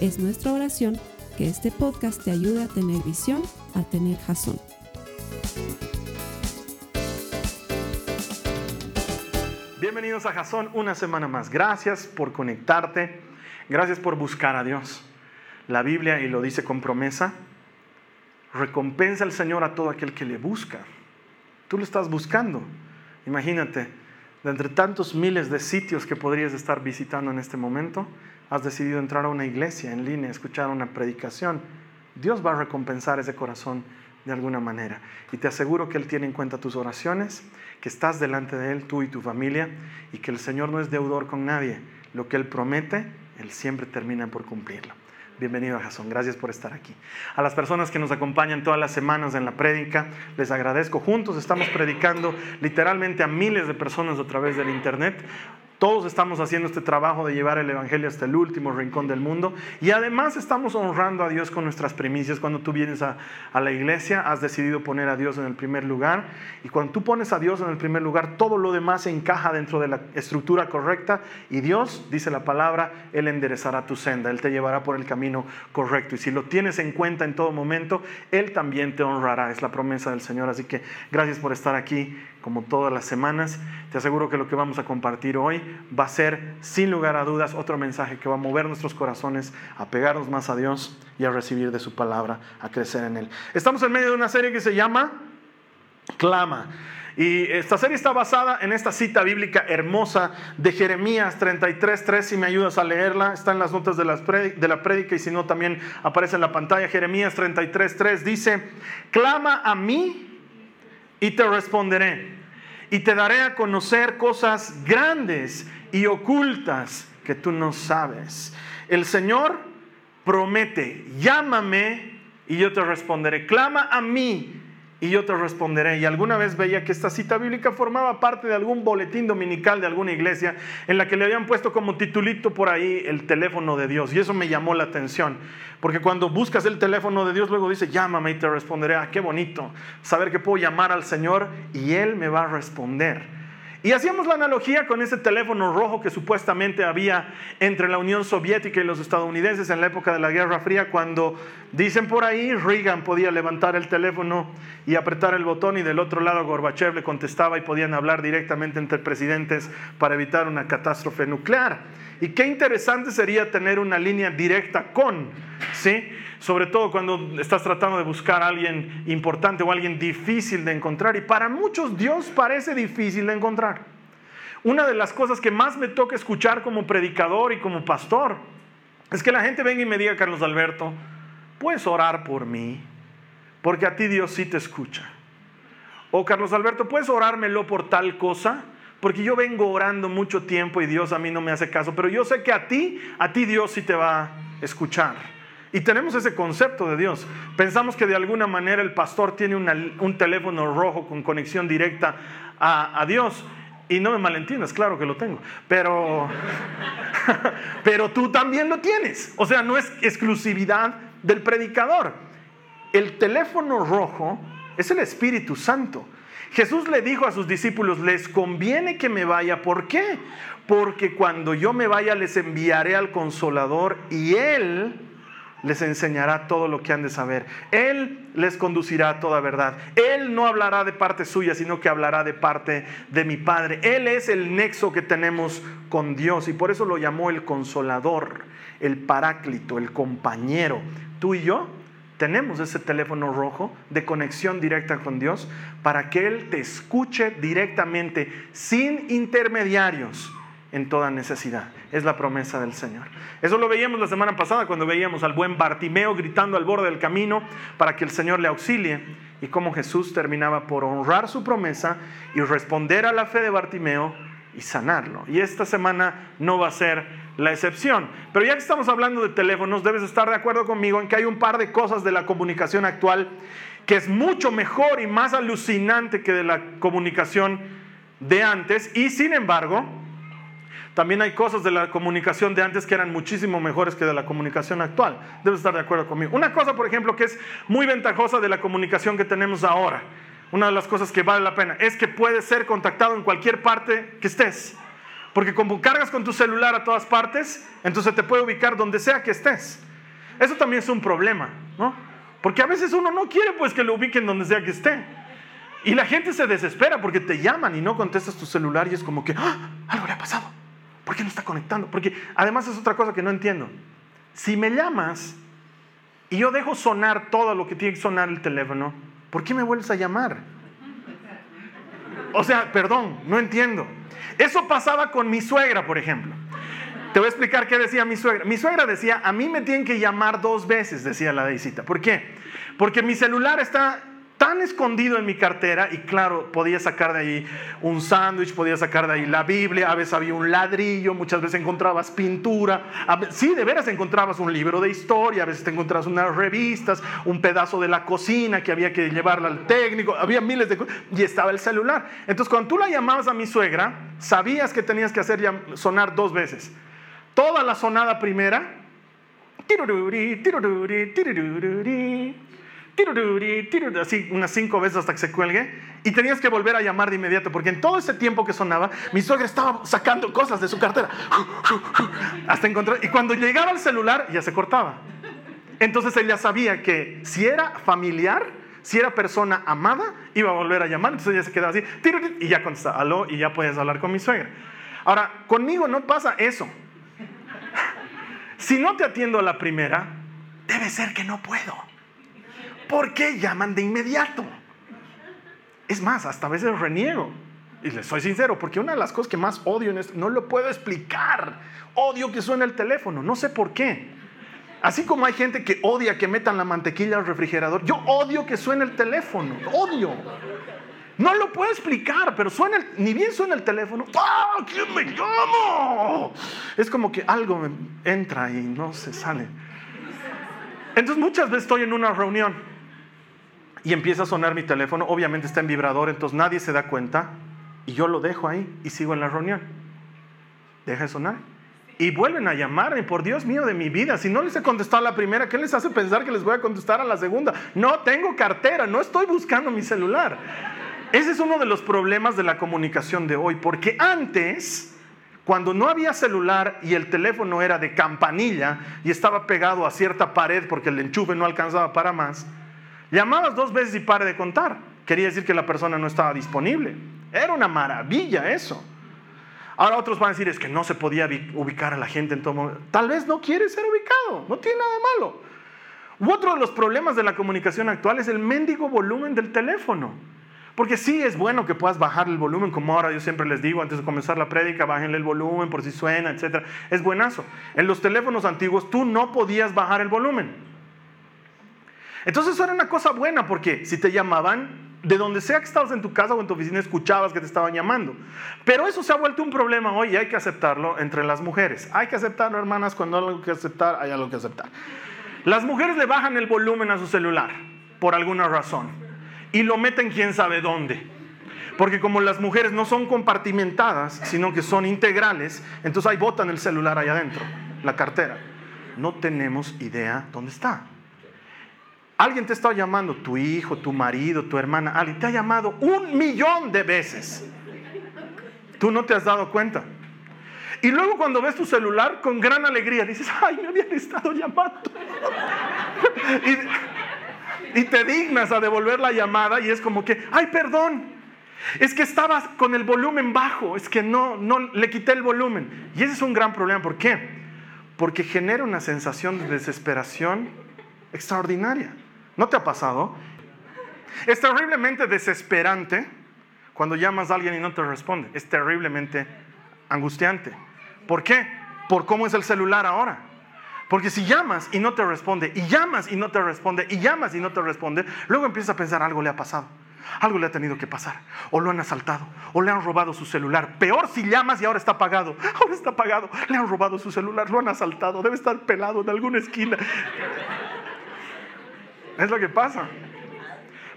Es nuestra oración que este podcast te ayude a tener visión, a tener jazón. Bienvenidos a Jazón una semana más. Gracias por conectarte. Gracias por buscar a Dios. La Biblia, y lo dice con promesa, recompensa al Señor a todo aquel que le busca. Tú lo estás buscando. Imagínate, de entre tantos miles de sitios que podrías estar visitando en este momento, has decidido entrar a una iglesia en línea, escuchar una predicación, Dios va a recompensar ese corazón de alguna manera. Y te aseguro que Él tiene en cuenta tus oraciones, que estás delante de Él, tú y tu familia, y que el Señor no es deudor con nadie. Lo que Él promete, Él siempre termina por cumplirlo. Bienvenido a Jason, gracias por estar aquí. A las personas que nos acompañan todas las semanas en la prédica, les agradezco. Juntos estamos predicando literalmente a miles de personas a través del Internet. Todos estamos haciendo este trabajo de llevar el Evangelio hasta el último rincón del mundo y además estamos honrando a Dios con nuestras primicias. Cuando tú vienes a, a, la iglesia, has decidido poner a Dios en el primer lugar y cuando tú pones a Dios en el primer lugar, todo lo demás se encaja dentro de la estructura correcta y Dios, dice la palabra, Él enderezará tu senda, Él te llevará por el camino correcto y si lo tienes en cuenta en todo momento, Él también te honrará. Es la promesa del Señor. Así que gracias por estar aquí como todas las semanas. Te aseguro que lo que vamos a compartir hoy va a ser, sin lugar a dudas, otro mensaje que va a mover nuestros corazones a pegarnos más a Dios y a recibir de su palabra, a crecer en Él. Estamos en medio de una serie que se llama Clama. Y esta serie está basada en esta cita bíblica hermosa de Jeremías 33.3. Si me ayudas a leerla, está en las notas de, la prédica y si no también aparece en la pantalla. Jeremías 33.3 dice, clama a mí y te responderé y te daré a conocer cosas grandes y ocultas que tú no sabes. El Señor promete, llámame y yo te responderé. Clama a mí y yo te responderé. Y alguna vez veía que esta cita bíblica formaba parte de algún boletín dominical de alguna iglesia en la que le habían puesto como titulito por ahí el teléfono de Dios. Y eso me llamó la atención. Porque cuando buscas el teléfono de Dios, luego dice, llámame y te responderé. Ah, qué bonito. Saber que puedo llamar al Señor y Él me va a responder. Y hacíamos la analogía con ese teléfono rojo que supuestamente había entre la Unión Soviética y los estadounidenses en la época de la Guerra Fría, cuando dicen por ahí, Reagan podía levantar el teléfono y apretar el botón y del otro lado Gorbachev le contestaba y podían hablar directamente entre presidentes para evitar una catástrofe nuclear. Y qué interesante sería tener una línea directa con, ¿sí? Sobre todo cuando estás tratando de buscar a alguien importante o alguien difícil de encontrar. Y para muchos Dios parece difícil de encontrar. Una de las cosas que más me toca escuchar como predicador y como pastor es que la gente venga y me diga, Carlos Alberto, puedes orar por mí, porque a ti Dios sí te escucha. O Carlos Alberto, puedes orármelo por tal cosa, porque yo vengo orando mucho tiempo y Dios a mí no me hace caso, pero yo sé que a ti, a ti Dios sí te va a escuchar. Y tenemos ese concepto de Dios. Pensamos que de alguna manera el pastor tiene un teléfono rojo con conexión directa a, a Dios. Y no me malentiendas, claro que lo tengo. Pero, pero tú también lo tienes. O sea, no es exclusividad del predicador. El teléfono rojo es el Espíritu Santo. Jesús le dijo a sus discípulos, les conviene que me vaya. ¿Por qué? Porque cuando yo me vaya les enviaré al consolador y Él les enseñará todo lo que han de saber. Él les conducirá a toda verdad. Él no hablará de parte suya, sino que hablará de parte de mi Padre. Él es el nexo que tenemos con Dios y por eso lo llamó el consolador, el paráclito, el compañero. Tú y yo tenemos ese teléfono rojo de conexión directa con Dios para que Él te escuche directamente, sin intermediarios en toda necesidad. Es la promesa del Señor. Eso lo veíamos la semana pasada cuando veíamos al buen Bartimeo gritando al borde del camino para que el Señor le auxilie y cómo Jesús terminaba por honrar su promesa y responder a la fe de Bartimeo y sanarlo. Y esta semana no va a ser la excepción. Pero ya que estamos hablando de teléfonos, debes estar de acuerdo conmigo en que hay un par de cosas de la comunicación actual que es mucho mejor y más alucinante que de la comunicación de antes. Y sin embargo, también hay cosas de la comunicación de antes que eran muchísimo mejores que de la comunicación actual. Debes estar de acuerdo conmigo. Una cosa, por ejemplo, que es muy ventajosa de la comunicación que tenemos ahora, una de las cosas que vale la pena, es que puedes ser contactado en cualquier parte que estés. Porque como cargas con tu celular a todas partes, entonces te puede ubicar donde sea que estés. Eso también es un problema, ¿no? Porque a veces uno no quiere pues que lo ubiquen donde sea que esté. Y la gente se desespera porque te llaman y no contestas tu celular y es como que, ¡Ah! algo le ha pasado. ¿Por qué no está conectando? Porque además es otra cosa que no entiendo. Si me llamas y yo dejo sonar todo lo que tiene que sonar el teléfono, ¿por qué me vuelves a llamar? O sea, perdón, no entiendo. Eso pasaba con mi suegra, por ejemplo. Te voy a explicar qué decía mi suegra. Mi suegra decía, a mí me tienen que llamar dos veces, decía la deicita. ¿Por qué? Porque mi celular está tan escondido en mi cartera y claro, podía sacar de ahí un sándwich, podía sacar de ahí la Biblia, a veces había un ladrillo, muchas veces encontrabas pintura, sí, de veras encontrabas un libro de historia, a veces te encontrabas unas revistas, un pedazo de la cocina que había que llevarla al técnico, había miles de cosas y estaba el celular. Entonces cuando tú la llamabas a mi suegra, sabías que tenías que hacer sonar dos veces. Toda la sonada primera, así unas cinco veces hasta que se cuelgue, y tenías que volver a llamar de inmediato, porque en todo ese tiempo que sonaba, mi suegra estaba sacando cosas de su cartera, hasta encontrar, y cuando llegaba al celular ya se cortaba. Entonces ella sabía que si era familiar, si era persona amada, iba a volver a llamar, entonces ella se quedaba así, y ya contestaba, aló, y ya puedes hablar con mi suegra. Ahora, conmigo no pasa eso. Si no te atiendo a la primera, debe ser que no puedo. ¿Por qué llaman de inmediato? Es más, hasta a veces reniego. Y les soy sincero, porque una de las cosas que más odio en esto, no lo puedo explicar. Odio que suene el teléfono, no sé por qué. Así como hay gente que odia que metan la mantequilla al refrigerador, yo odio que suene el teléfono, odio. No lo puedo explicar, pero suena ni bien suena el teléfono. ¡Ah! ¿Quién me llama? Es como que algo entra y no se sale. Entonces muchas veces estoy en una reunión y empieza a sonar mi teléfono, obviamente está en vibrador, entonces nadie se da cuenta y yo lo dejo ahí y sigo en la reunión. Deja de sonar. Y vuelven a llamarme, por Dios mío de mi vida, si no les he contestado a la primera, ¿qué les hace pensar que les voy a contestar a la segunda? No tengo cartera, no estoy buscando mi celular. Ese es uno de los problemas de la comunicación de hoy, porque antes, cuando no había celular y el teléfono era de campanilla y estaba pegado a cierta pared porque el enchufe no alcanzaba para más, Llamabas dos veces y pare de contar. Quería decir que la persona no estaba disponible. Era una maravilla eso. Ahora otros van a decir, es que no se podía ubicar a la gente en todo momento. Tal vez no quiere ser ubicado, no tiene nada de malo. Otro de los problemas de la comunicación actual es el mendigo volumen del teléfono. Porque sí es bueno que puedas bajar el volumen, como ahora yo siempre les digo antes de comenzar la prédica, bájenle el volumen por si suena, etc. Es buenazo. En los teléfonos antiguos tú no podías bajar el volumen. Entonces eso era una cosa buena porque si te llamaban, de donde sea que estabas en tu casa o en tu oficina, escuchabas que te estaban llamando. Pero eso se ha vuelto un problema hoy y hay que aceptarlo entre las mujeres. Hay que aceptarlo, hermanas, cuando hay algo que aceptar, hay algo que aceptar. Las mujeres le bajan el volumen a su celular por alguna razón y lo meten quién sabe dónde. Porque como las mujeres no son compartimentadas, sino que son integrales, entonces ahí botan el celular ahí adentro, la cartera. No tenemos idea dónde está. Alguien te está llamando, tu hijo, tu marido, tu hermana, alguien te ha llamado un millón de veces. Tú no te has dado cuenta. Y luego cuando ves tu celular con gran alegría dices, ay, me habían estado llamando. y, te dignas a devolver la llamada y es como que, ay, perdón, es que estabas con el volumen bajo, es que no, no le quité el volumen. Y ese es un gran problema. ¿Por qué? Porque genera una sensación de desesperación extraordinaria. ¿No te ha pasado? Es terriblemente desesperante cuando llamas a alguien y no te responde. Es terriblemente angustiante. ¿Por qué? Por cómo es el celular ahora. Porque si llamas y no te responde, y llamas y no te responde, y llamas y no te responde, luego empiezas a pensar algo le ha pasado. Algo le ha tenido que pasar. O lo han asaltado. O le han robado su celular. Peor si llamas y ahora está apagado. Ahora está apagado. Le han robado su celular. Lo han asaltado. Debe estar pelado en alguna esquina. Es lo que pasa.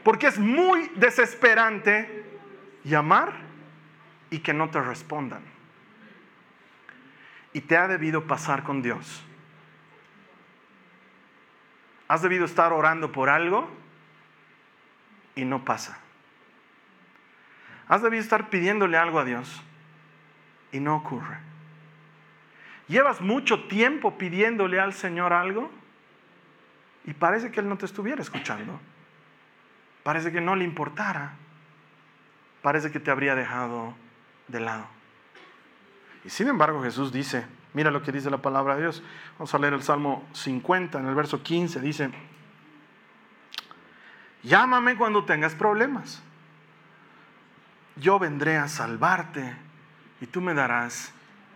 Porque es muy desesperante llamar y que no te respondan. Y te ha debido pasar con Dios. Has debido estar orando por algo y no pasa. Has debido estar pidiéndole algo a Dios y no ocurre. Llevas mucho tiempo pidiéndole al Señor algo y parece que Él no te estuviera escuchando. Parece que no le importara. Parece que te habría dejado de lado. Y sin embargo Jesús dice, mira lo que dice la palabra de Dios. Vamos a leer el Salmo 50, en el verso 15, dice, Llámame cuando tengas problemas. Yo vendré a salvarte y tú me darás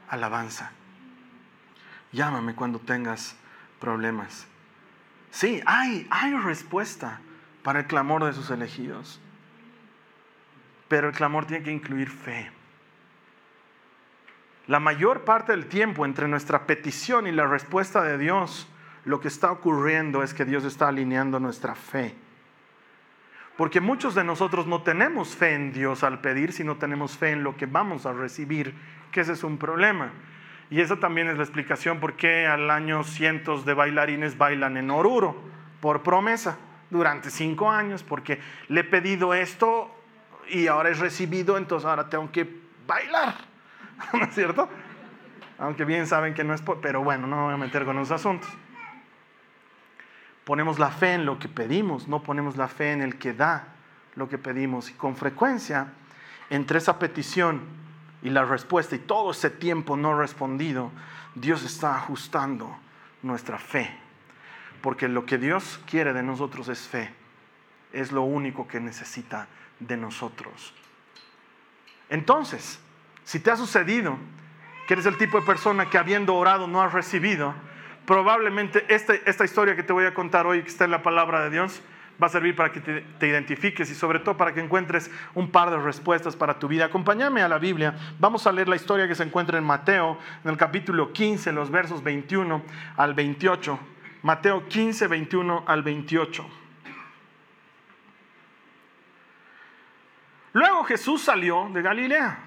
alabanza. Llámame cuando tengas problemas. Sí, hay, hay respuesta para el clamor de sus elegidos. Pero el clamor tiene que incluir fe. La mayor parte del tiempo entre nuestra petición y la respuesta de Dios, lo que está ocurriendo es que Dios está alineando nuestra fe. Porque muchos de nosotros no tenemos fe en Dios al pedir, sino tenemos fe en lo que vamos a recibir, que ese es un problema. Y esa también es la explicación por qué al año cientos de bailarines bailan en Oruro, por promesa, durante cinco años, porque le he pedido esto y ahora he recibido, entonces ahora tengo que bailar, ¿no es cierto? Aunque bien saben que no es, pero bueno, no me voy a meter con los asuntos. Ponemos la fe en lo que pedimos, no ponemos la fe en el que da lo que pedimos. Y con frecuencia, entre esa petición y la respuesta y todo ese tiempo no respondido, Dios está ajustando nuestra fe. Porque lo que Dios quiere de nosotros es fe. Es lo único que necesita de nosotros. Entonces, si te ha sucedido que eres el tipo de persona que habiendo orado no has recibido, probablemente esta, esta historia que te voy a contar hoy, que está en la palabra de Dios, va a servir para que te, identifiques y sobre todo para que encuentres un par de respuestas para tu vida. Acompáñame a la Biblia. Vamos a leer la historia que se encuentra en Mateo, en el capítulo 15, los versos 21 al 28. Mateo 15, 21 al 28. Luego Jesús salió de Galilea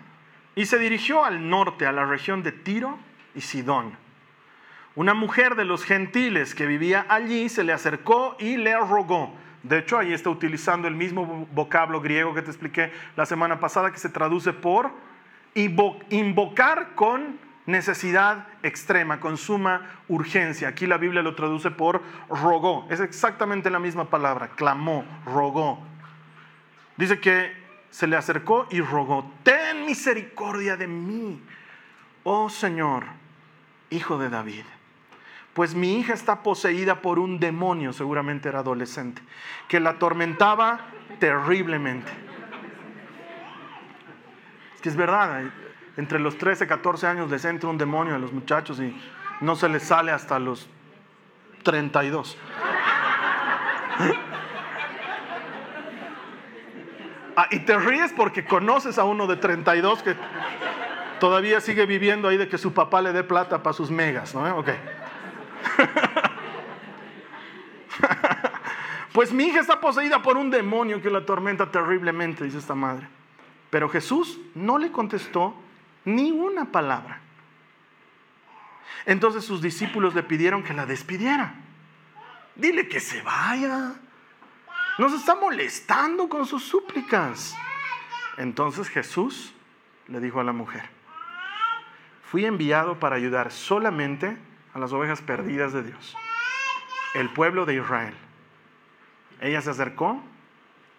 y se dirigió al norte, a la región de Tiro y Sidón una mujer de los gentiles que vivía allí se le acercó y le rogó. De hecho, ahí está utilizando el mismo vocablo griego que te expliqué la semana pasada, que se traduce por invocar con necesidad extrema, con suma urgencia. Aquí la Biblia lo traduce por rogó. Es exactamente la misma palabra, clamó, rogó. Dice que se le acercó y rogó, ten misericordia de mí, oh Señor, hijo de David pues mi hija está poseída por un demonio, seguramente era adolescente, que la atormentaba terriblemente. Es que es verdad, entre los 13, 14 años les entra un demonio a los muchachos y no se les sale hasta los 32. Ah, y te ríes porque conoces a uno de 32 que todavía sigue viviendo ahí de que su papá le dé plata para sus megas, ¿no? Ok. pues mi hija está poseída por un demonio que la atormenta terriblemente, dice esta madre. Pero Jesús no le contestó ni una palabra. Entonces sus discípulos le pidieron que la despidiera. Dile que se vaya. Nos está molestando con sus súplicas. Entonces Jesús le dijo a la mujer, fui enviado para ayudar solamente a las ovejas perdidas de Dios, el pueblo de Israel. Ella se acercó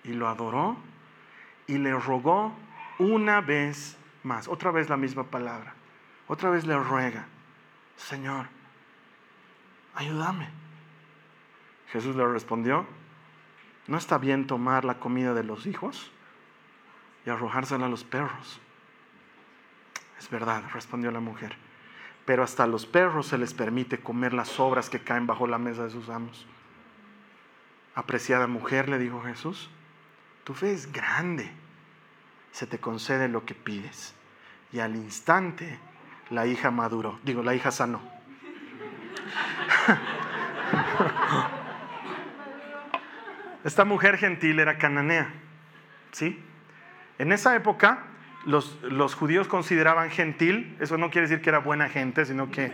y lo adoró y le rogó una vez más, otra vez la misma palabra, otra vez le ruega, Señor, ayúdame. Jesús le respondió, ¿no está bien tomar la comida de los hijos y arrojársela a los perros? Es verdad, respondió la mujer pero hasta a los perros se les permite comer las sobras que caen bajo la mesa de sus amos. Apreciada mujer, le dijo Jesús, tu fe es grande, se te concede lo que pides. Y al instante la hija maduró, digo, la hija sanó. Esta mujer gentil era cananea, ¿sí? En esa época los, judíos consideraban gentil, eso no quiere decir que era buena gente, sino que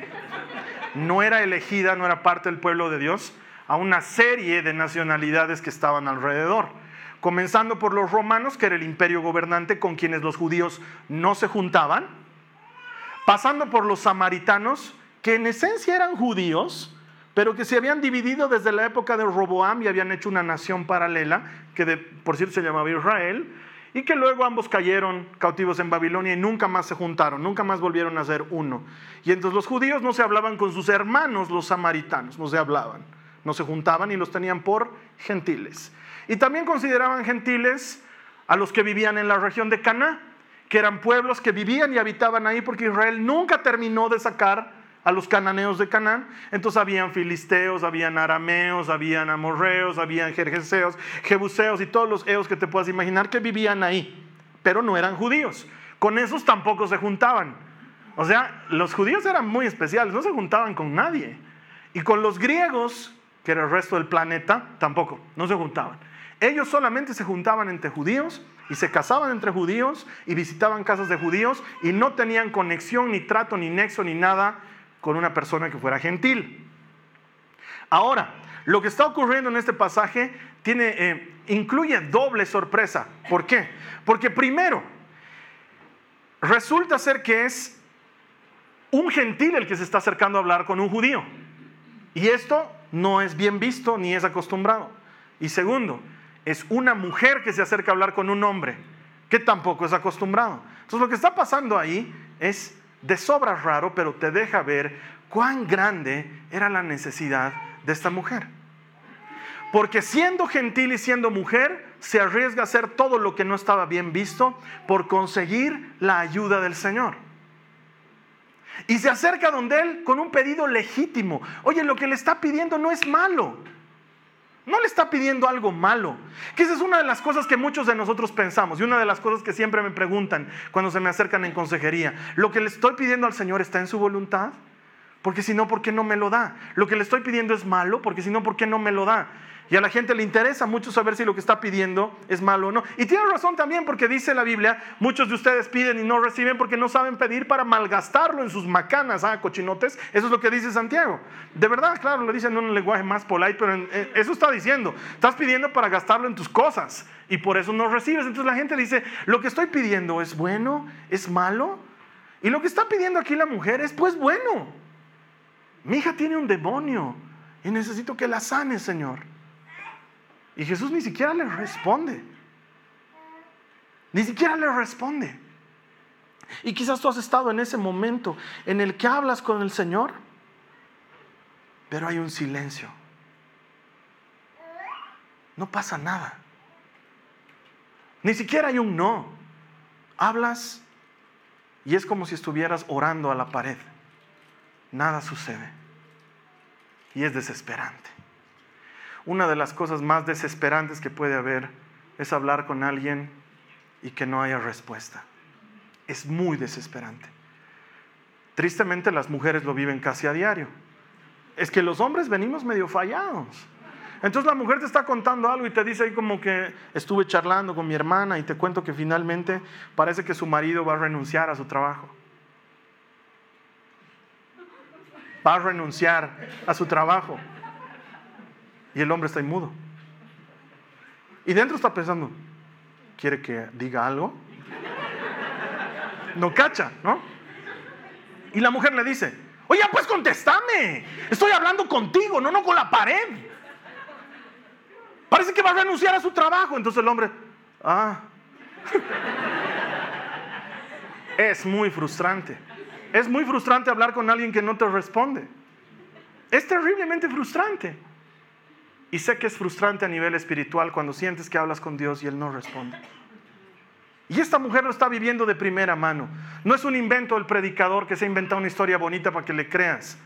no era elegida, no era parte del pueblo de Dios, a una serie de nacionalidades que estaban alrededor. Comenzando por los romanos, que era el imperio gobernante con quienes los judíos no se juntaban, pasando por los samaritanos, que en esencia eran judíos, pero que se habían dividido desde la época de Roboam y habían hecho una nación paralela, que por cierto se llamaba Israel, y que luego ambos cayeron cautivos en Babilonia y nunca más se juntaron, nunca más volvieron a ser uno. Y entonces los judíos no se hablaban con sus hermanos, los samaritanos, no se hablaban, no se juntaban y los tenían por gentiles. Y también consideraban gentiles a los que vivían en la región de Cana, que eran pueblos que vivían y habitaban ahí porque Israel nunca terminó de sacar a los cananeos de Canaán. Entonces habían filisteos, habían arameos, habían amorreos, habían jerjeseos, jebuseos y todos los eos que te puedas imaginar que vivían ahí, pero no eran judíos. Con esos tampoco se juntaban. O sea, los judíos eran muy especiales, no se juntaban con nadie. Y con los griegos, que era el resto del planeta, tampoco, no se juntaban. Ellos solamente se juntaban entre judíos y se casaban entre judíos y visitaban casas de judíos y no tenían conexión, ni trato, ni nexo, ni nada con una persona que fuera gentil. Ahora, lo que está ocurriendo en este pasaje tiene, eh, incluye doble sorpresa. ¿Por qué? Porque primero, resulta ser que es un gentil el que se está acercando a hablar con un judío. Y esto no es bien visto ni es acostumbrado. Y segundo, es una mujer que se acerca a hablar con un hombre, que tampoco es acostumbrado. Entonces lo que está pasando ahí es de sobra raro, pero te deja ver cuán grande era la necesidad de esta mujer. Porque siendo gentil y siendo mujer, se arriesga a hacer todo lo que no estaba bien visto por conseguir la ayuda del Señor. Y se acerca donde Él con un pedido legítimo. Oye, lo que le está pidiendo no es malo. No le está pidiendo algo malo. Que esa es una de las cosas que muchos de nosotros pensamos y una de las cosas que siempre me preguntan cuando se me acercan en consejería. ¿Lo que le estoy pidiendo al Señor está en su voluntad? Porque si no, ¿por qué no me lo da? Lo que le estoy pidiendo es malo, porque si no, ¿por qué no me lo da? Y a la gente le interesa mucho saber si lo que está pidiendo es malo o no. Y tiene razón también porque dice la Biblia, muchos de ustedes piden y no reciben porque no saben pedir para malgastarlo en sus macanas, ah, cochinotes. Eso es lo que dice Santiago. De verdad, claro, lo dice en un lenguaje más polite, pero eso está diciendo. Estás pidiendo para gastarlo en tus cosas y por eso no recibes. Entonces la gente dice, lo que estoy pidiendo es bueno, es malo. Y lo que está pidiendo aquí la mujer es pues bueno. Mi hija tiene un demonio y necesito que la sane, Señor. Y Jesús ni siquiera le responde. Ni siquiera le responde. Y quizás tú has estado en ese momento en el que hablas con el Señor, pero hay un silencio. No pasa nada. Ni siquiera hay un no. Hablas y es como si estuvieras orando a la pared. Nada sucede. Y es desesperante. Una de las cosas más desesperantes que puede haber es hablar con alguien y que no haya respuesta. Es muy desesperante. Tristemente las mujeres lo viven casi a diario. Es que los hombres venimos medio fallados. Entonces la mujer te está contando algo y te dice ahí como que estuve charlando con mi hermana y te cuento que finalmente parece que su marido va a renunciar a su trabajo. Va a renunciar a su trabajo. Y el hombre está inmudo. Y dentro está pensando, ¿quiere que diga algo? No cacha, ¿no? Y la mujer le dice, oye, pues contéstame. Estoy hablando contigo, no, no con la pared. Parece que va a renunciar a su trabajo. Entonces el hombre, ah. es muy frustrante. Es muy frustrante hablar con alguien que no te responde. Es terriblemente frustrante. Y sé que es frustrante a nivel espiritual cuando sientes que hablas con Dios y Él no responde. Y esta mujer lo está viviendo de primera mano. No es un invento del predicador que se ha inventado una historia bonita para que le creas.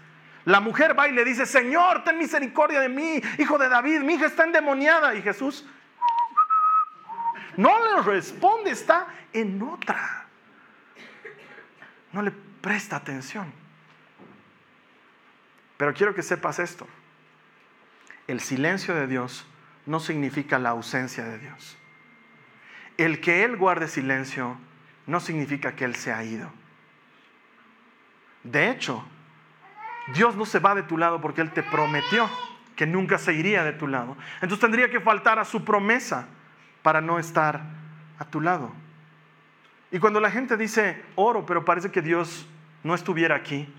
La mujer va y le dice, Señor, ten misericordia de mí, hijo de David, mi hija está endemoniada. Y Jesús No le responde, está en otra. No le presta atención. Pero quiero que sepas esto. El silencio de Dios no significa la ausencia de Dios. El que Él guarde silencio no significa que Él se ha ido. De hecho, Dios no se va de tu lado porque Él te prometió que nunca se iría de tu lado. Entonces tendría que faltar a su promesa para no estar a tu lado. Y cuando la gente dice oro, pero parece que Dios no estuviera aquí,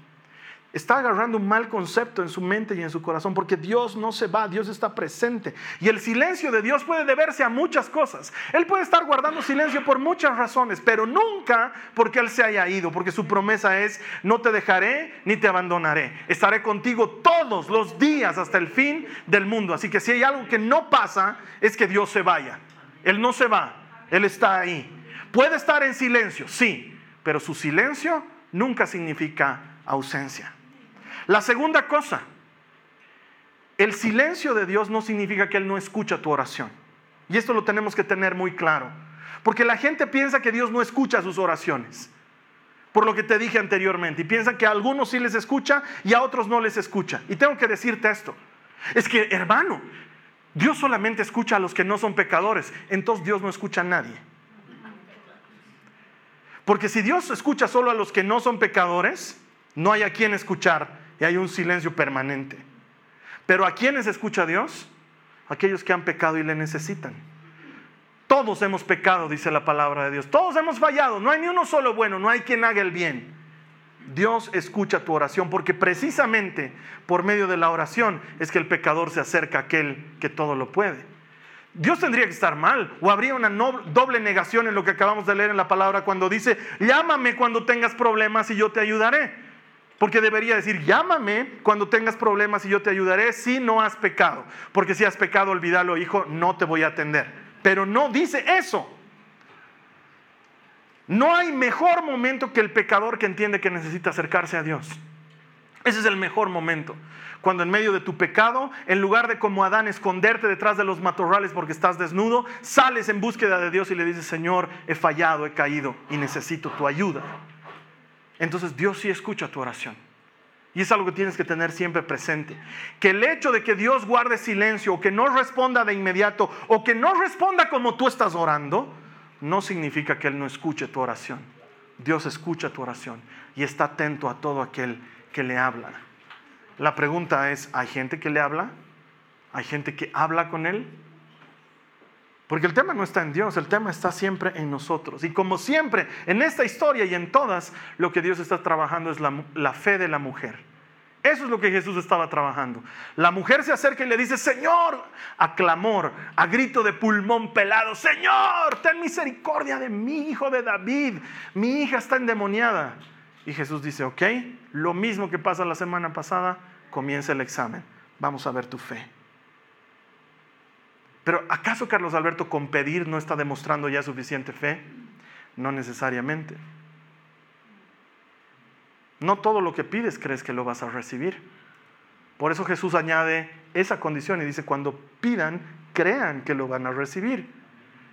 está agarrando un mal concepto en su mente y en su corazón, porque Dios no se va, Dios está presente. Y el silencio de Dios puede deberse a muchas cosas. Él puede estar guardando silencio por muchas razones, pero nunca porque Él se haya ido, porque su promesa es, no te dejaré ni te abandonaré. Estaré contigo todos los días hasta el fin del mundo. Así que si hay algo que no pasa, es que Dios se vaya. Él no se va, Él está ahí. Puede estar en silencio, sí, pero su silencio nunca significa ausencia. La segunda cosa, el silencio de Dios no significa que Él no escucha tu oración. Y esto lo tenemos que tener muy claro. Porque la gente piensa que Dios no escucha sus oraciones. Por lo que te dije anteriormente. Y piensan que a algunos sí les escucha y a otros no les escucha. Y tengo que decirte esto. Es que, hermano, Dios solamente escucha a los que no son pecadores. Entonces Dios no escucha a nadie. Porque si Dios escucha solo a los que no son pecadores, no hay a quien escuchar y hay un silencio permanente. Pero ¿a quiénes escucha Dios? Aquellos que han pecado y le necesitan. Todos hemos pecado, dice la palabra de Dios. Todos hemos fallado. No hay ni uno solo bueno, no hay quien haga el bien. Dios escucha tu oración porque precisamente por medio de la oración es que el pecador se acerca a aquel que todo lo puede. Dios tendría que estar mal o habría una doble negación en lo que acabamos de leer en la palabra cuando dice, llámame cuando tengas problemas y yo te ayudaré. Porque debería decir, llámame cuando tengas problemas y yo te ayudaré si no has pecado. Porque si has pecado, olvídalo, hijo, no te voy a atender. Pero no dice eso. No hay mejor momento que el pecador que entiende que necesita acercarse a Dios. Ese es el mejor momento. Cuando en medio de tu pecado, en lugar de como Adán esconderte detrás de los matorrales porque estás desnudo, sales en búsqueda de Dios y le dices, Señor, he fallado, he caído y necesito tu ayuda entonces Dios sí escucha tu oración. Y es algo que tienes que tener siempre presente. Que el hecho de que Dios guarde silencio o que no responda de inmediato o que no responda como tú estás orando, no significa que Él no escuche tu oración. Dios escucha tu oración y está atento a todo aquel que le habla. La pregunta es, ¿hay gente que le habla? ¿Hay gente que habla con Él? Porque el tema no está en Dios, el tema está siempre en nosotros. Y como siempre, en esta historia y en todas, lo que Dios está trabajando es la, fe de la mujer. Eso es lo que Jesús estaba trabajando. La mujer se acerca y le dice, Señor, a clamor, a grito de pulmón pelado, Señor, ten misericordia de mi hijo de David, mi hija está endemoniada. Y Jesús dice, ok, lo mismo que pasa la semana pasada, comienza el examen. Vamos a ver tu fe. Pero ¿acaso Carlos Alberto con pedir no está demostrando ya suficiente fe? No necesariamente. No todo lo que pides crees que lo vas a recibir. Por eso Jesús añade esa condición y dice, cuando pidan, crean que lo van a recibir.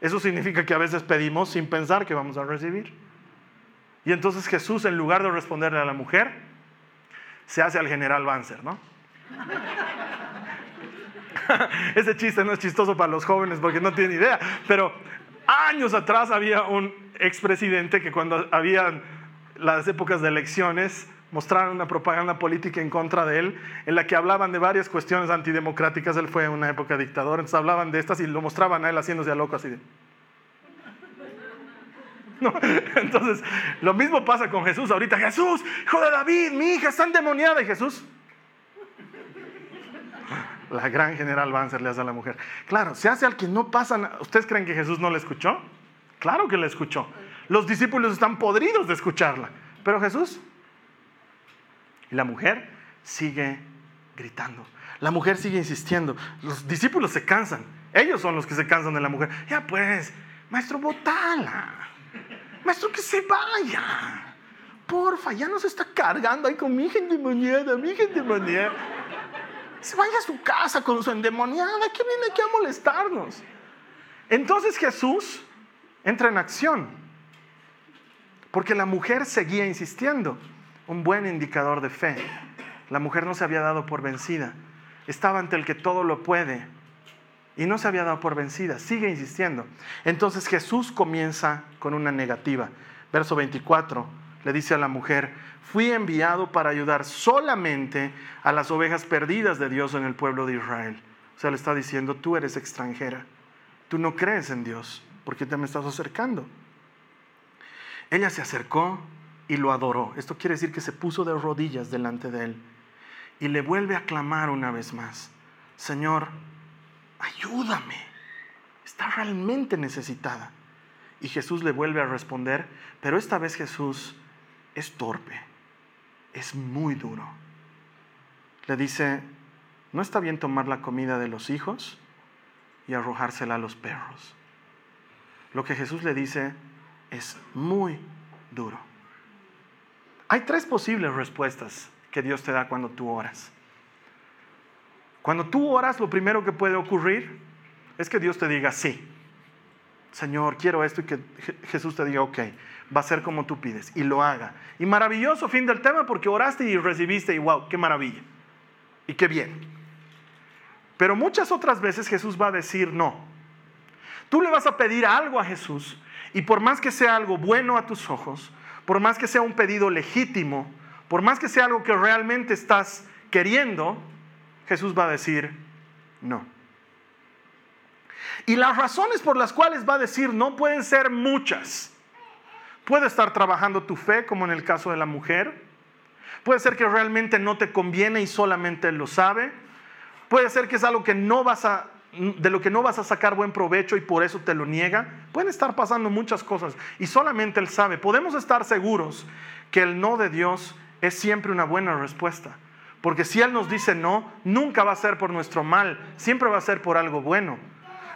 Eso significa que a veces pedimos sin pensar que vamos a recibir. Y entonces Jesús, en lugar de responderle a la mujer, se hace al general Banzer, ¿no? Ese chiste no es chistoso para los jóvenes porque no tienen idea, pero años atrás había un expresidente que cuando había las épocas de elecciones mostraron una propaganda política en contra de él, en la que hablaban de varias cuestiones antidemocráticas. Él fue en una época dictador, entonces hablaban de estas y lo mostraban a él haciéndose a loco así de... Entonces, lo mismo pasa con Jesús ahorita. Jesús, hijo de David, mi hija está endemoniada. Y Jesús, la gran general Banzer le hace a la mujer. Claro, se hace al que no pasa. ¿Ustedes creen que Jesús no le escuchó? Claro que le escuchó. Los discípulos están podridos de escucharla. Pero Jesús. Y la mujer sigue gritando. La mujer sigue insistiendo. Los discípulos se cansan. Ellos son los que se cansan de la mujer. Ya pues, maestro, botala. Maestro, que se vaya. Porfa, ya no se está cargando ahí con mi hija endemoniada, mi endemoniada se vaya a su casa con su endemoniada, ¿qué viene aquí a molestarnos? Entonces Jesús entra en acción. Porque la mujer seguía insistiendo, un buen indicador de fe. La mujer no se había dado por vencida, estaba ante el que todo lo puede y no se había dado por vencida, sigue insistiendo. Entonces Jesús comienza con una negativa. Verso 24 le dice a la mujer, fui enviado para ayudar solamente a las ovejas perdidas de Dios en el pueblo de Israel. O sea, le está diciendo, tú eres extranjera, tú no crees en Dios, ¿por qué te me estás acercando? Ella se acercó y lo adoró. Esto quiere decir que se puso de rodillas delante de él y le vuelve a clamar una vez más, Señor, ayúdame, está realmente necesitada. Y Jesús le vuelve a responder, pero esta vez Jesús es torpe, es muy duro. Le dice, no está bien tomar la comida de los hijos y arrojársela a los perros. Lo que Jesús le dice es muy duro. Hay tres posibles respuestas que Dios te da cuando tú oras. Cuando tú oras, lo primero que puede ocurrir es que Dios te diga sí. Señor, quiero esto y que Jesús te diga, ok, va a ser como tú pides y lo haga. Y maravilloso fin del tema porque oraste y recibiste y wow, qué maravilla. Y qué bien. Pero muchas otras veces Jesús va a decir no. Tú le vas a pedir algo a Jesús y por más que sea algo bueno a tus ojos, por más que sea un pedido legítimo, por más que sea algo que realmente estás queriendo, Jesús va a decir no. Y las razones por las cuales va a decir no pueden ser muchas. Puede estar trabajando tu fe, como en el caso de la mujer. Puede ser que realmente no te conviene y solamente él lo sabe. Puede ser que es algo de lo que no vas a sacar buen provecho y por eso te lo niega. Pueden estar pasando muchas cosas y solamente él sabe. Podemos estar seguros que el no de Dios es siempre una buena respuesta. Porque si Él nos dice no, nunca va a ser por nuestro mal, siempre va a ser por algo bueno.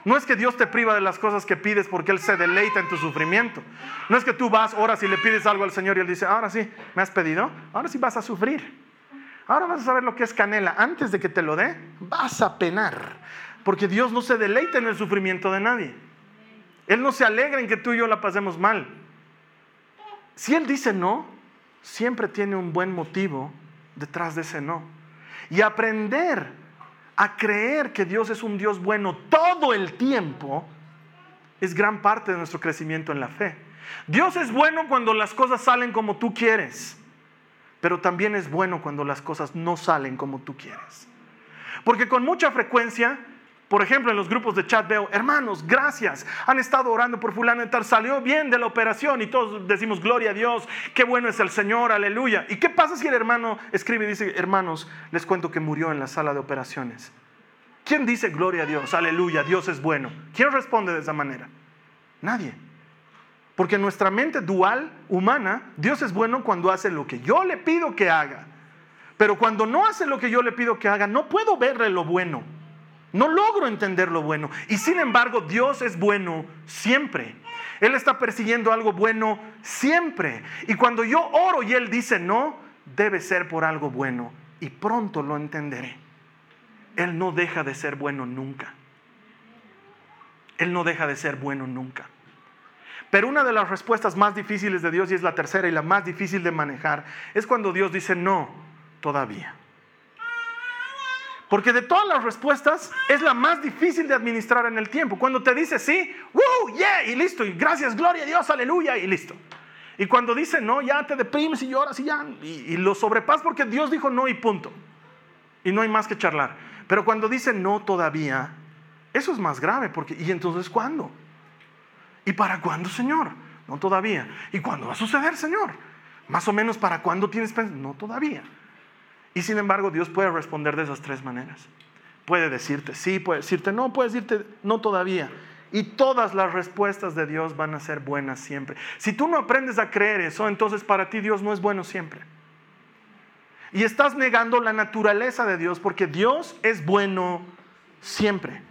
No es que Dios te priva de las cosas que pides porque Él se deleita en tu sufrimiento. No es que tú vas, oras y le pides algo al Señor y Él dice, ahora sí, me has pedido, ahora sí vas a sufrir. Ahora vas a saber lo que es canela. Antes de que te lo dé, vas a penar. Porque Dios no se deleita en el sufrimiento de nadie. Él no se alegra en que tú y yo la pasemos mal. Si Él dice no, siempre tiene un buen motivo detrás de ese no. Y aprender a creer que Dios es un Dios bueno todo el tiempo es gran parte de nuestro crecimiento en la fe. Dios es bueno cuando las cosas salen como tú quieres, pero también es bueno cuando las cosas no salen como tú quieres. Porque con mucha frecuencia por ejemplo, en los grupos de chat veo, hermanos, gracias, han estado orando por fulano y tal, salió bien de la operación y todos decimos, gloria a Dios, qué bueno es el Señor, aleluya. ¿Y qué pasa si el hermano escribe y dice, hermanos, les cuento que murió en la sala de operaciones? ¿Quién dice, gloria a Dios, aleluya, Dios es bueno? ¿Quién responde de esa manera? Nadie. Porque en nuestra mente dual, humana, Dios es bueno cuando hace lo que yo le pido que haga. Pero cuando no hace lo que yo le pido que haga, no puedo verle lo bueno. No logro entender lo bueno. Y sin embargo, Dios es bueno siempre. Él está persiguiendo algo bueno siempre. Y cuando yo oro y Él dice no, debe ser por algo bueno. Y pronto lo entenderé. Él no deja de ser bueno nunca. Él no deja de ser bueno nunca. Pero una de las respuestas más difíciles de Dios, y es la tercera y la más difícil de manejar, es cuando Dios dice no, todavía. Porque de todas las respuestas es la más difícil de administrar en el tiempo. Cuando te dice sí, ¡woo! ¡Yeah! Y listo. Y gracias, gloria a Dios, aleluya, y listo. Y cuando dice no, ya te deprimes y lloras y ya. Y, lo sobrepasas porque Dios dijo no y punto. Y no hay más que charlar. Pero cuando dice no todavía, eso es más grave. Porque, ¿Y entonces cuándo? ¿Y para cuándo, Señor? No todavía. ¿Y cuándo va a suceder, Señor? Más o menos para cuándo tienes pensado. No todavía. Y sin embargo, Dios puede responder de esas tres maneras. Puede decirte sí, puede decirte no, puede decirte no todavía. Y todas las respuestas de Dios van a ser buenas siempre. Si tú no aprendes a creer eso, entonces para ti Dios no es bueno siempre. Y estás negando la naturaleza de Dios porque Dios es bueno siempre.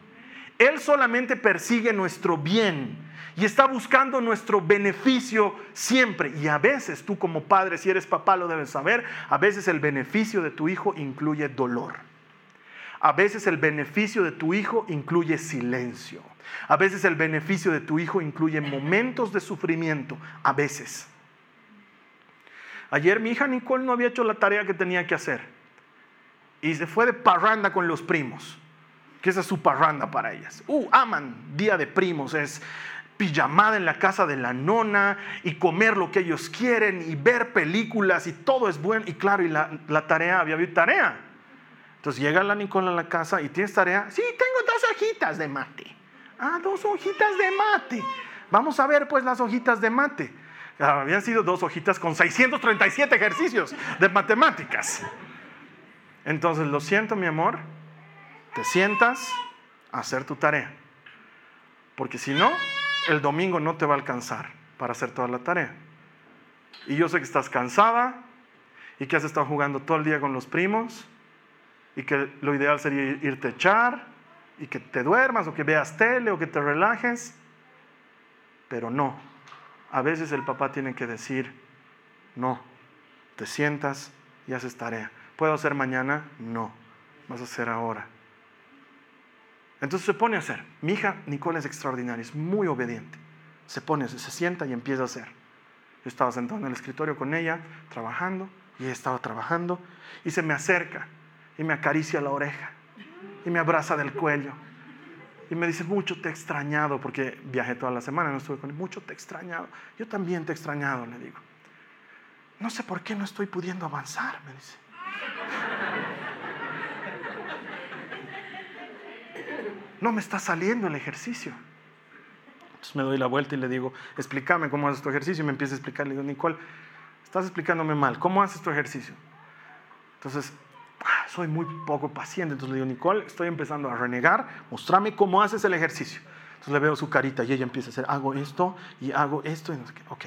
Él solamente persigue nuestro bien y está buscando nuestro beneficio siempre. Y a veces tú como padre, si eres papá, lo debes saber, a veces el beneficio de tu hijo incluye dolor. A veces el beneficio de tu hijo incluye silencio. A veces el beneficio de tu hijo incluye momentos de sufrimiento. A veces. Ayer mi hija Nicole no había hecho la tarea que tenía que hacer. Y se fue de parranda con los primos. Que esa es su parranda para ellas. Uh, aman día de primos. Es pijamada en la casa de la nona y comer lo que ellos quieren y ver películas y todo es bueno. Y claro, y la, la tarea, había habido tarea. Entonces llega la Nicole a la casa y tienes tarea. Sí, tengo dos hojitas de mate. Ah, dos hojitas de mate. Vamos a ver pues las hojitas de mate. Ah, habían sido dos hojitas con 637 ejercicios de matemáticas. Entonces, lo siento, mi amor, te sientas a hacer tu tarea. Porque si no, el domingo no te va a alcanzar para hacer toda la tarea. Y yo sé que estás cansada y que has estado jugando todo el día con los primos y que lo ideal sería irte a echar y que te duermas o que veas tele o que te relajes. Pero no, a veces el papá tiene que decir, no, te sientas y haces tarea. ¿Puedo hacer mañana? No, vas a hacer ahora. Entonces se pone a hacer. Mi hija Nicole es extraordinaria, es muy obediente. Se pone, se sienta y empieza a hacer. Yo estaba sentado en el escritorio con ella, trabajando, y ella estaba trabajando, y se me acerca y me acaricia la oreja y me abraza del cuello. Y me dice, mucho te he extrañado, porque viajé toda la semana, no estuve con él, mucho te he extrañado. Yo también te he extrañado, le digo. No sé por qué no estoy pudiendo avanzar, me dice. No me está saliendo el ejercicio. Entonces me doy la vuelta y le digo, explícame cómo haces tu ejercicio. Y me empieza a explicar. Le digo, Nicole, estás explicándome mal. ¿Cómo haces tu ejercicio? Entonces, ah, soy muy poco paciente. Entonces le digo, Nicole, estoy empezando a renegar. Mostrame cómo haces el ejercicio. Entonces le veo su carita y ella empieza a hacer, hago esto y hago esto. Y no sé qué. Ok.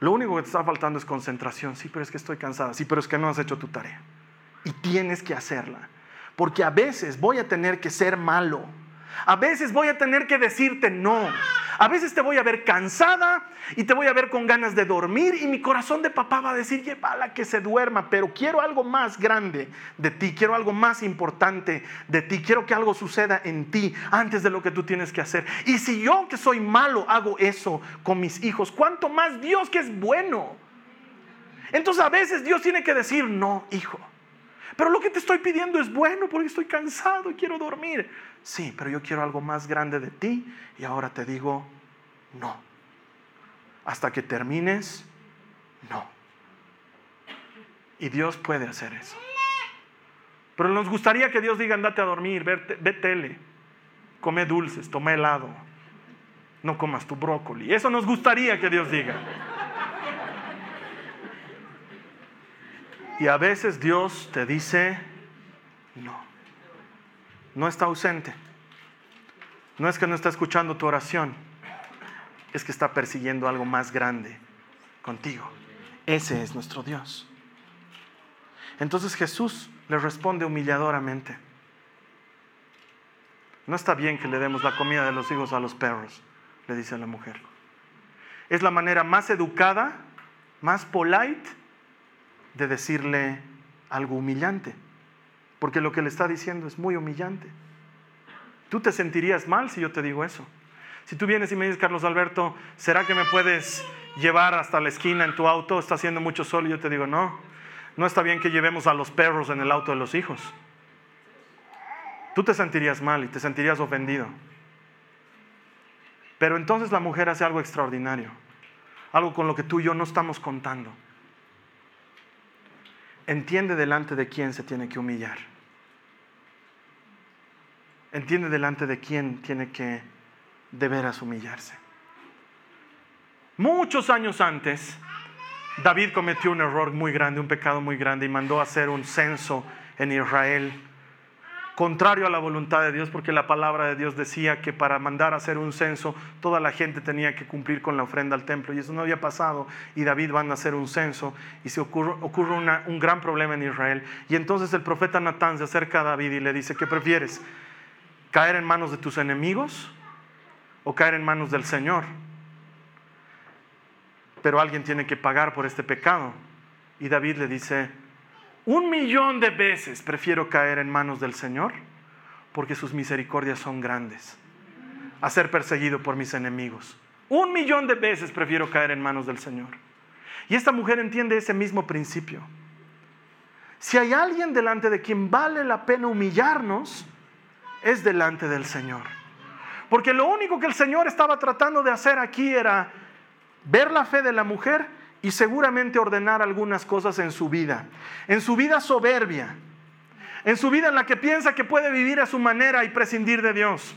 Lo único que te está faltando es concentración. Sí, pero es que estoy cansada. Sí, pero es que no has hecho tu tarea. Y tienes que hacerla. Porque a veces voy a tener que ser malo. A veces voy a tener que decirte no. A veces te voy a ver cansada y te voy a ver con ganas de dormir y mi corazón de papá va a decir, llévala que se duerma, pero quiero algo más grande de ti, quiero algo más importante de ti, quiero que algo suceda en ti antes de lo que tú tienes que hacer. Y si yo que soy malo hago eso con mis hijos, ¿cuánto más Dios que es bueno? Entonces a veces Dios tiene que decir, no, hijo. Pero lo que te estoy pidiendo es bueno porque estoy cansado y quiero dormir. Sí, pero yo quiero algo más grande de ti y ahora te digo no. Hasta que termines, no. Y Dios puede hacer eso. Pero nos gustaría que Dios diga, andate a dormir, ve, tele, come dulces, toma helado, no comas tu brócoli. Eso nos gustaría que Dios diga. Y a veces Dios te dice, no, no está ausente. No es que no está escuchando tu oración, es que está persiguiendo algo más grande contigo. Ese es nuestro Dios. Entonces Jesús le responde humilladoramente. No está bien que le demos la comida de los hijos a los perros, le dice la mujer. Es la manera más educada, más polite de decirle algo humillante, porque lo que le está diciendo es muy humillante. Tú te sentirías mal si yo te digo eso. Si tú vienes y me dices, Carlos Alberto, ¿será que me puedes llevar hasta la esquina en tu auto? Está haciendo mucho sol y yo te digo, no, no está bien que llevemos a los perros en el auto de los hijos. Tú te sentirías mal y te sentirías ofendido. Pero entonces la mujer hace algo extraordinario, algo con lo que tú y yo no estamos contando entiende delante de quién se tiene que humillar. Entiende delante de quién tiene que de veras humillarse. Muchos años antes, David cometió un error muy grande, un pecado muy grande y mandó a hacer un censo en Israel contrario a la voluntad de Dios, porque la palabra de Dios decía que para mandar a hacer un censo, toda la gente tenía que cumplir con la ofrenda al templo, y eso no había pasado, y David van a hacer un censo, y se ocurre, ocurre un gran problema en Israel, y entonces el profeta Natán se acerca a David y le dice, ¿qué prefieres? ¿Caer en manos de tus enemigos o caer en manos del Señor? Pero alguien tiene que pagar por este pecado. Y David le dice, Un millón de veces prefiero caer en manos del Señor porque sus misericordias son grandes a ser perseguido por mis enemigos. Un millón de veces prefiero caer en manos del Señor. Y esta mujer entiende ese mismo principio. Si hay alguien delante de quien vale la pena humillarnos, es delante del Señor. Porque lo único que el Señor estaba tratando de hacer aquí era ver la fe de la mujer y seguramente ordenar algunas cosas en su vida. En su vida soberbia. En su vida en la que piensa que puede vivir a su manera y prescindir de Dios.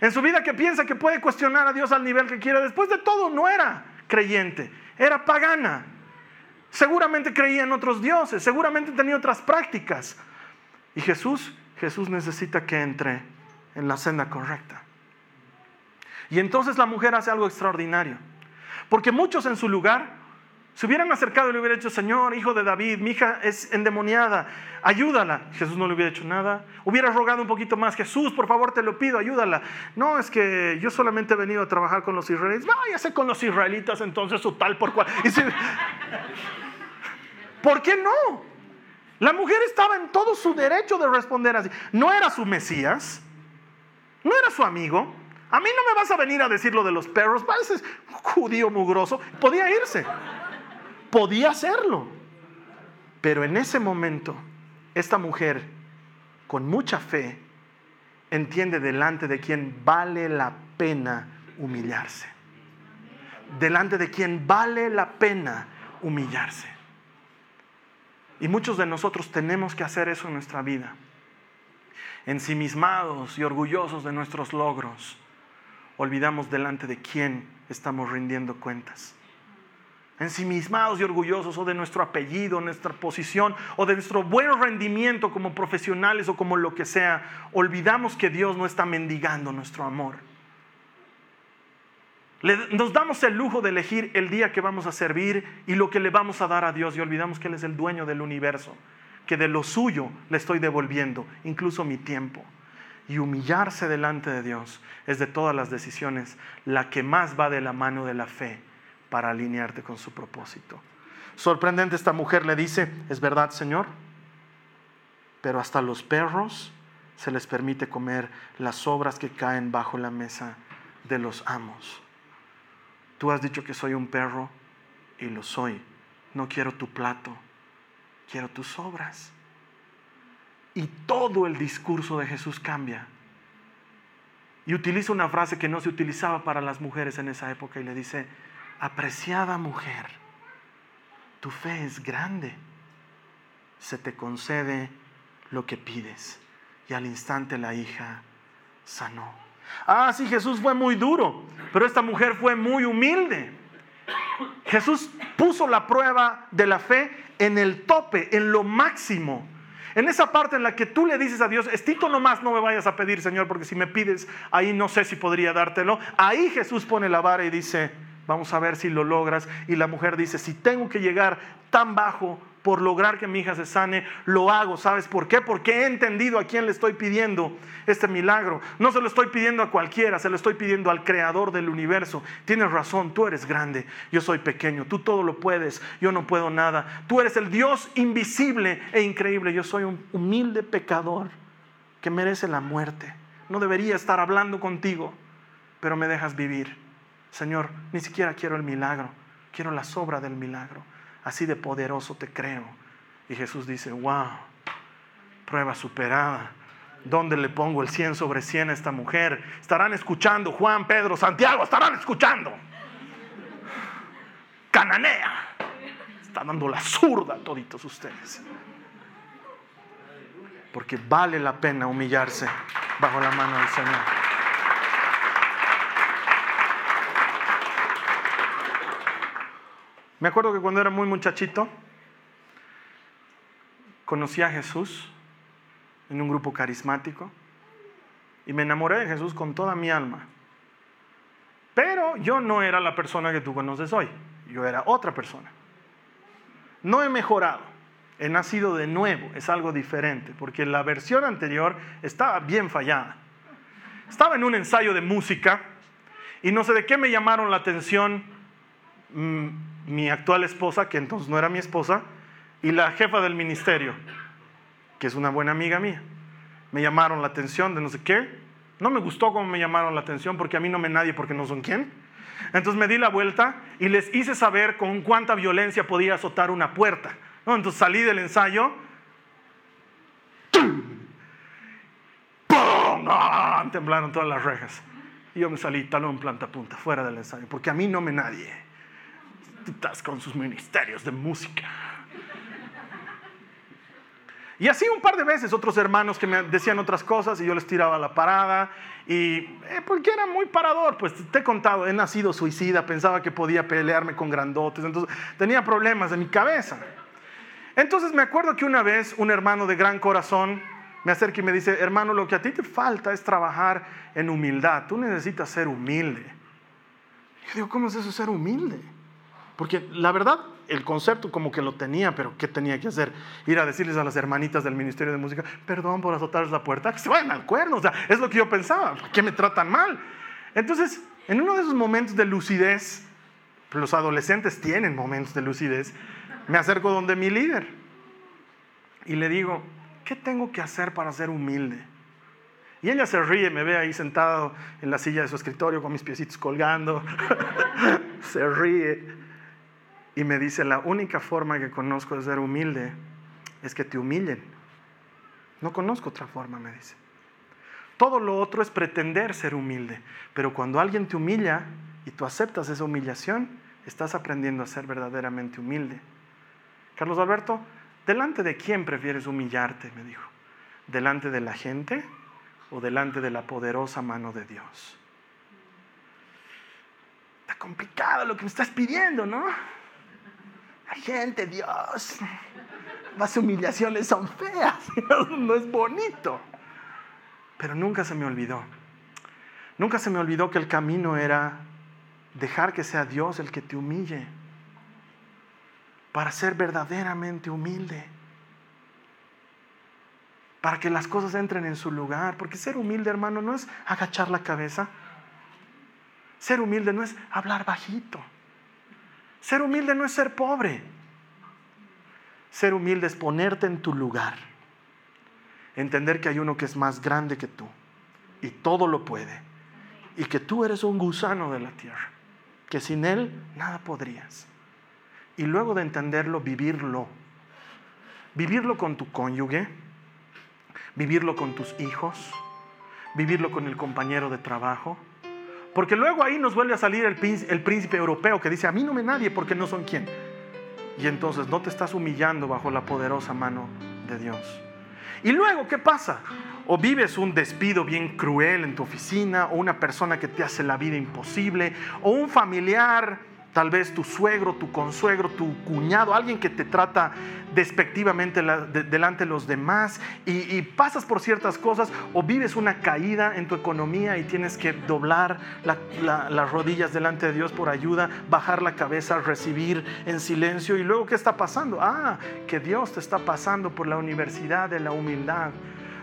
En su vida que piensa que puede cuestionar a Dios al nivel que quiere. Después de todo no era creyente, era pagana. Seguramente creía en otros dioses, seguramente tenía otras prácticas. Y Jesús, Jesús necesita que entre en la senda correcta. Y entonces la mujer hace algo extraordinario. Porque muchos en su lugar se hubieran acercado y le hubieran dicho, Señor, hijo de David, mi hija es endemoniada, ayúdala. Jesús no le hubiera hecho nada. Hubiera rogado un poquito más, Jesús, por favor, te lo pido, ayúdala. No, es que yo solamente he venido a trabajar con los israelitas. Váyase con los israelitas entonces su tal por cual. ¿Por qué no? La mujer estaba en todo su derecho de responder así. No era su Mesías, no era su amigo. A mí no me vas a venir a decir lo de los perros, ese judío mugroso. Podía irse podía hacerlo. Pero en ese momento, esta mujer, con mucha fe, entiende delante de quien vale la pena humillarse. Delante de quien vale la pena humillarse. Y muchos de nosotros tenemos que hacer eso en nuestra vida. Ensimismados y orgullosos de nuestros logros, olvidamos delante de quién estamos rindiendo cuentas ensimismados y orgullosos o de nuestro apellido, nuestra posición o de nuestro buen rendimiento como profesionales o como lo que sea, olvidamos que Dios no está mendigando nuestro amor. nos damos el lujo de elegir el día que vamos a servir y lo que le vamos a dar a Dios y olvidamos que Él es el dueño del universo, que de lo suyo le estoy devolviendo, incluso mi tiempo. Y humillarse delante de Dios es de todas las decisiones la que más va de la mano de la fe para alinearte con su propósito. Sorprendente, esta mujer le dice, es verdad, Señor, pero hasta los perros se les permite comer las sobras que caen bajo la mesa de los amos. Tú has dicho que soy un perro y lo soy. No quiero tu plato, quiero tus sobras. Y todo el discurso de Jesús cambia. Y utiliza una frase que no se utilizaba para las mujeres en esa época y le dice, apreciada mujer, tu fe es grande, se te concede lo que pides. Y al instante la hija sanó. Ah, sí, Jesús fue muy duro, pero esta mujer fue muy humilde. Jesús puso la prueba de la fe en el tope, en lo máximo. En esa parte en la que tú le dices a Dios, estito nomás no me vayas a pedir, Señor, porque si me pides, ahí no sé si podría dártelo. Ahí Jesús pone la vara y dice, Vamos a ver si lo logras. Y la mujer dice, si tengo que llegar tan bajo por lograr que mi hija se sane, lo hago. ¿Sabes por qué? Porque he entendido a quién le estoy pidiendo este milagro. No se lo estoy pidiendo a cualquiera, se lo estoy pidiendo al creador del universo. Tienes razón, tú eres grande, yo soy pequeño, tú todo lo puedes, yo no puedo nada. Tú eres el Dios invisible e increíble, yo soy un humilde pecador que merece la muerte. No debería estar hablando contigo, pero me dejas vivir. Señor, ni siquiera quiero el milagro, quiero la sobra del milagro. Así de poderoso te creo. Y Jesús dice, wow, prueba superada. ¿Dónde le pongo el 100 sobre 100 a esta mujer? Estarán escuchando, Juan, Pedro, Santiago, estarán escuchando. Cananea. Está dando la zurda a toditos ustedes. Porque vale la pena humillarse bajo la mano del Señor. Me acuerdo que cuando era muy muchachito, conocí a Jesús en un grupo carismático y me enamoré de Jesús con toda mi alma. Pero yo no era la persona que tú conoces hoy, yo era otra persona. No he mejorado, he nacido de nuevo, es algo diferente, porque la versión anterior estaba bien fallada. Estaba en un ensayo de música y no sé de qué me llamaron la atención mi actual esposa, que entonces no era mi esposa, y la jefa del ministerio, que es una buena amiga mía, me llamaron la atención de no sé qué. No me gustó cómo me llamaron la atención porque a mí no me nadie porque no son quién. Entonces me di la vuelta y les hice saber con cuánta violencia podía azotar una puerta. Entonces salí del ensayo. ¡Pum! Temblaron todas las rejas. Y yo me salí talón planta punta, fuera del ensayo, porque a mí no me nadie. Estás con sus ministerios de música. Y así un par de veces otros hermanos que me decían otras cosas y yo les tiraba la parada. Y eh, porque era muy parador, pues te he contado, he nacido suicida, pensaba que podía pelearme con grandotes, entonces tenía problemas en mi cabeza. Entonces me acuerdo que una vez un hermano de gran corazón me acerca y me dice, hermano, lo que a ti te falta es trabajar en humildad, tú necesitas ser humilde. Yo digo, ¿cómo es eso ser humilde? Porque la verdad, el concepto como que lo tenía, pero ¿qué tenía que hacer? Ir a decirles a las hermanitas del Ministerio de Música, perdón por azotarles la puerta, que se vayan al cuerno, o sea, es lo que yo pensaba, ¿por qué me tratan mal? Entonces, en uno de esos momentos de lucidez, los adolescentes tienen momentos de lucidez, me acerco donde mi líder y le digo, ¿qué tengo que hacer para ser humilde? Y ella se ríe, me ve ahí sentado en la silla de su escritorio con mis piecitos colgando, se ríe y me dice, la única forma que conozco de ser humilde es que te humillen. No conozco otra forma, me dice. Todo lo otro es pretender ser humilde, pero cuando alguien te humilla y tú aceptas esa humillación, estás aprendiendo a ser verdaderamente humilde. Carlos Alberto, ¿delante de quién prefieres humillarte? Me dijo. ¿Delante de la gente o delante de la poderosa mano de Dios? Está complicado lo que me estás pidiendo, ¿no? Gente, Dios, las humillaciones son feas, no es bonito. Pero nunca se me olvidó. Nunca se me olvidó que el camino era dejar que sea Dios el que te humille para ser verdaderamente humilde. Para que las cosas entren en su lugar. Porque ser humilde, hermano, no es agachar la cabeza. Ser humilde no es hablar bajito. Ser humilde no es ser pobre. Ser humilde es ponerte en tu lugar. Entender que hay uno que es más grande que tú y todo lo puede. Y que tú eres un gusano de la tierra. Que sin él nada podrías. Y luego de entenderlo, vivirlo. Vivirlo con tu cónyuge. Vivirlo con tus hijos. Vivirlo con el compañero de trabajo porque luego ahí nos vuelve a salir el príncipe, europeo que dice, a mí no me nadie porque no son quien. Y entonces no te estás humillando bajo la poderosa mano de Dios. Y luego, ¿qué pasa? O vives un despido bien cruel en tu oficina, o una persona que te hace la vida imposible, o un familiar tal vez tu suegro, tu consuegro, tu cuñado, alguien que te trata despectivamente delante de los demás y, pasas por ciertas cosas o vives una caída en tu economía y tienes que doblar las rodillas delante de Dios por ayuda, bajar la cabeza, recibir en silencio y luego ¿qué está pasando? Ah, que Dios te está pasando por la universidad de la humildad,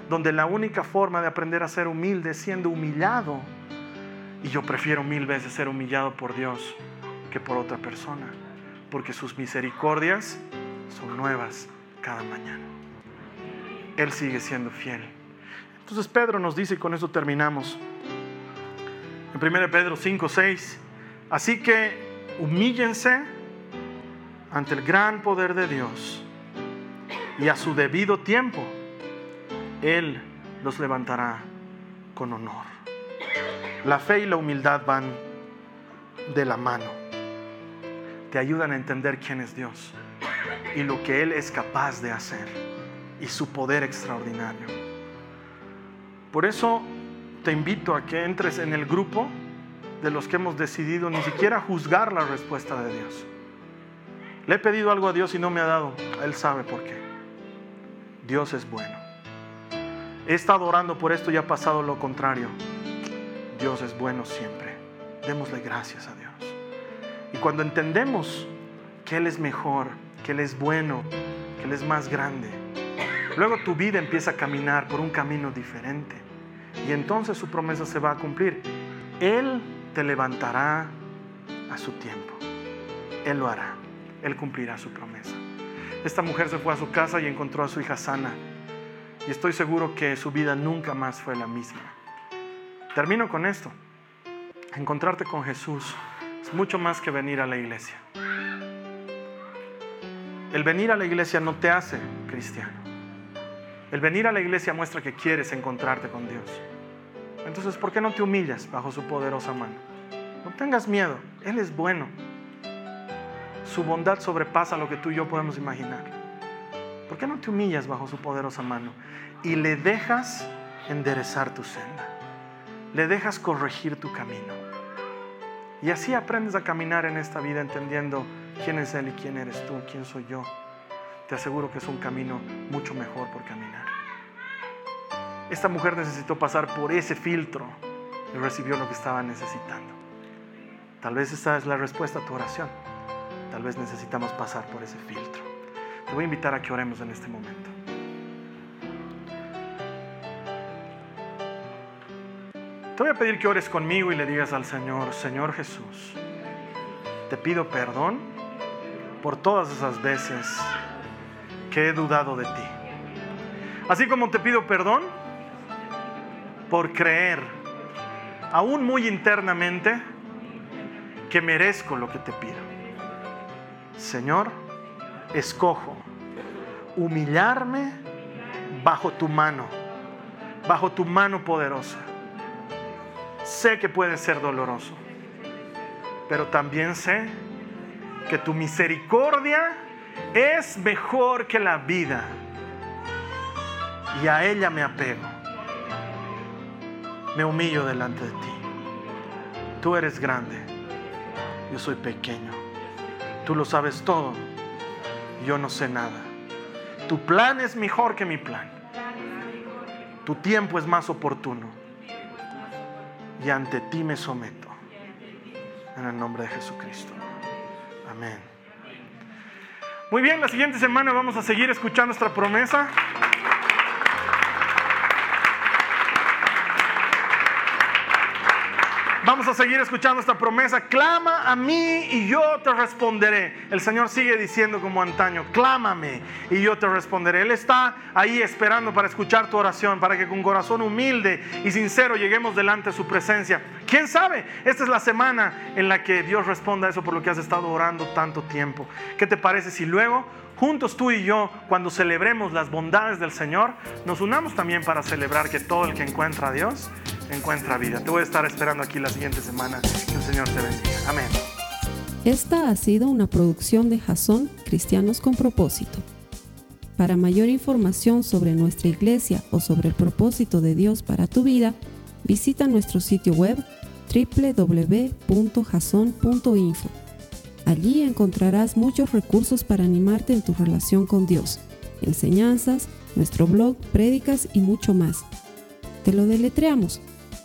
donde la única forma de aprender a ser humilde es siendo humillado. Y yo prefiero mil veces ser humillado por Dios por otra persona, porque sus misericordias son nuevas cada mañana. Él sigue siendo fiel. Entonces Pedro nos dice, y con eso terminamos, en 1 Pedro 5, 6, así que humíllense ante el gran poder de Dios y a su debido tiempo Él los levantará con honor. La fe y la humildad van de la mano te ayudan a entender quién es Dios y lo que Él es capaz de hacer y su poder extraordinario. Por eso te invito a que entres en el grupo de los que hemos decidido ni siquiera juzgar la respuesta de Dios. Le he pedido algo a Dios y no me ha dado. Él sabe por qué. Dios es bueno. He estado orando por esto y ha pasado lo contrario. Dios es bueno siempre. Démosle gracias a Dios. Y cuando entendemos que Él es mejor, que Él es bueno, que Él es más grande, luego tu vida empieza a caminar por un camino diferente. Y entonces su promesa se va a cumplir. Él te levantará a su tiempo. Él lo hará. Él cumplirá su promesa. Esta mujer se fue a su casa y encontró a su hija sana. Y estoy seguro que su vida nunca más fue la misma. Termino con esto. Encontrarte con Jesús es mucho más que venir a la iglesia. El venir a la iglesia no te hace cristiano. El venir a la iglesia muestra que quieres encontrarte con Dios. Entonces, ¿por qué no te humillas bajo su poderosa mano? No tengas miedo, Él es bueno. Su bondad sobrepasa lo que tú y yo podemos imaginar. ¿Por qué no te humillas bajo su poderosa mano y le dejas enderezar tu senda? Le dejas corregir tu camino. Y así aprendes a caminar en esta vida entendiendo quién es Él y quién eres tú, quién soy yo. Te aseguro que es un camino mucho mejor por caminar. Esta mujer necesitó pasar por ese filtro y recibió lo que estaba necesitando. Tal vez esta es la respuesta a tu oración. Tal vez necesitamos pasar por ese filtro. Te voy a invitar a que oremos en este momento. Te voy a pedir que ores conmigo y le digas al Señor, Señor Jesús, te pido perdón por todas esas veces que he dudado de ti. Así como te pido perdón por creer, aún muy internamente, que merezco lo que te pido. Señor, escojo humillarme bajo tu mano, bajo tu mano poderosa. Sé que puede ser doloroso, pero también sé que tu misericordia es mejor que la vida y a ella me apego. Me humillo delante de ti. Tú eres grande, yo soy pequeño. Tú lo sabes todo, yo no sé nada. Tu plan es mejor que mi plan. Tu tiempo es más oportuno. Y ante ti me someto. En el nombre de Jesucristo. Amén. Muy bien, la siguiente semana vamos a seguir escuchando nuestra promesa. Vamos a seguir escuchando esta promesa. Clama a mí y yo te responderé. El Señor sigue diciendo como antaño, clámame y yo te responderé. Él está ahí esperando para escuchar tu oración, para que con corazón humilde y sincero lleguemos delante de su presencia. ¿Quién sabe? Esta es la semana en la que Dios responda a eso por lo que has estado orando tanto tiempo. ¿Qué te parece si luego juntos tú y yo, cuando celebremos las bondades del Señor, nos unamos también para celebrar que todo el que encuentra a Dios encuentra vida. Te voy a estar esperando aquí la siguiente semana. Que el Señor te bendiga. Amén. Esta ha sido una producción de Jason Cristianos con Propósito. Para mayor información sobre nuestra iglesia o sobre el propósito de Dios para tu vida, visita nuestro sitio web www.jason.info. Allí encontrarás muchos recursos para animarte en tu relación con Dios, enseñanzas, nuestro blog, prédicas y mucho más. Te lo deletreamos